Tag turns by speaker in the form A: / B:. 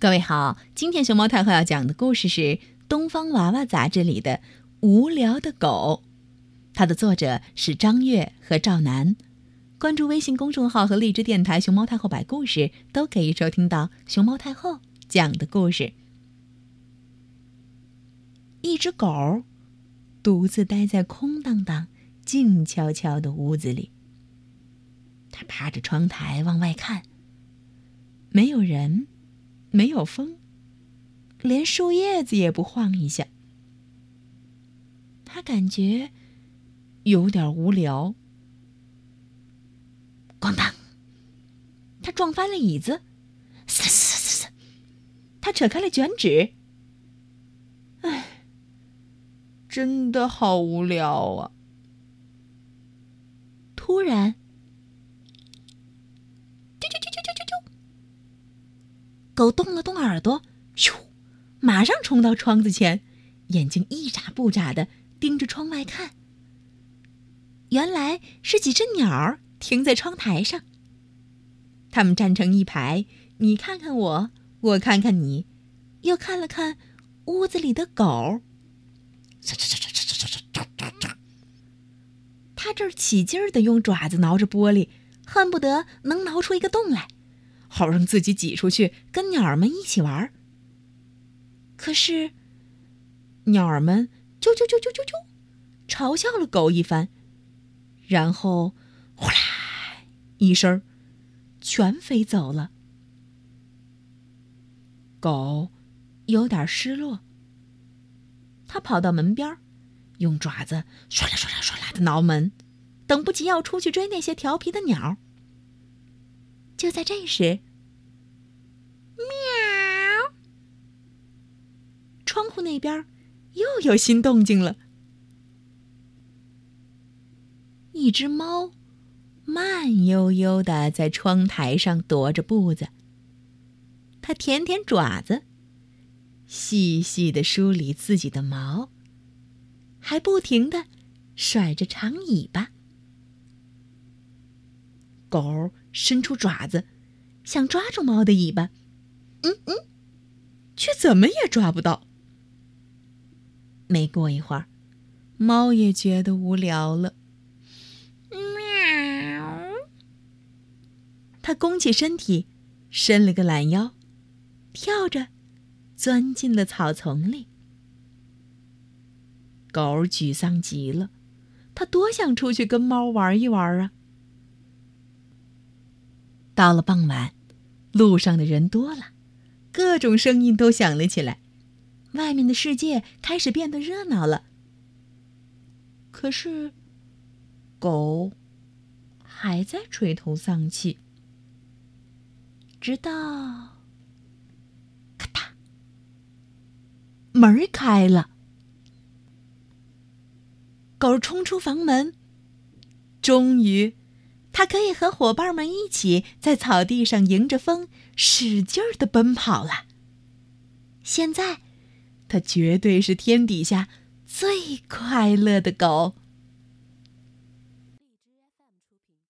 A: 各位好，今天熊猫太后要讲的故事是《东方娃娃》杂志里的《无聊的狗》，它的作者是张悦和赵楠。关注微信公众号和荔枝电台“熊猫太后摆故事”，都可以收听到熊猫太后讲的故事。一只狗独自待在空荡荡、静悄悄的屋子里，它趴着窗台往外看，没有人。没有风，连树叶子也不晃一下。他感觉有点无聊。咣当！他撞翻了椅子，嘶嘶嘶嘶！他扯开了卷纸。唉，真的好无聊啊！突然。狗动了动耳朵，咻，马上冲到窗子前，眼睛一眨不眨的盯着窗外看。原来是几只鸟停在窗台上。它们站成一排，你看看我，我看看你，又看了看屋子里的狗。它这儿起劲儿的用爪子挠着玻璃，恨不得能挠出一个洞来。好让自己挤出去跟鸟儿们一起玩。可是，鸟儿们啾啾啾啾啾啾，嘲笑了狗一番，然后呼啦一声，全飞走了。狗有点失落，它跑到门边，用爪子唰啦唰啦唰啦的挠门，等不及要出去追那些调皮的鸟儿。就在这时，喵！窗户那边又有新动静了。一只猫慢悠悠的在窗台上踱着步子，它舔舔爪子，细细的梳理自己的毛，还不停的甩着长尾巴。狗伸出爪子，想抓住猫的尾巴，嗯嗯，却怎么也抓不到。没过一会儿，猫也觉得无聊了，喵！它弓起身体，伸了个懒腰，跳着钻进了草丛里。狗沮丧极了，它多想出去跟猫玩一玩啊！到了傍晚，路上的人多了，各种声音都响了起来，外面的世界开始变得热闹了。可是，狗还在垂头丧气，直到咔嗒，门开了，狗冲出房门，终于。它可以和伙伴们一起在草地上迎着风使劲儿的奔跑了。现在，它绝对是天底下最快乐的狗。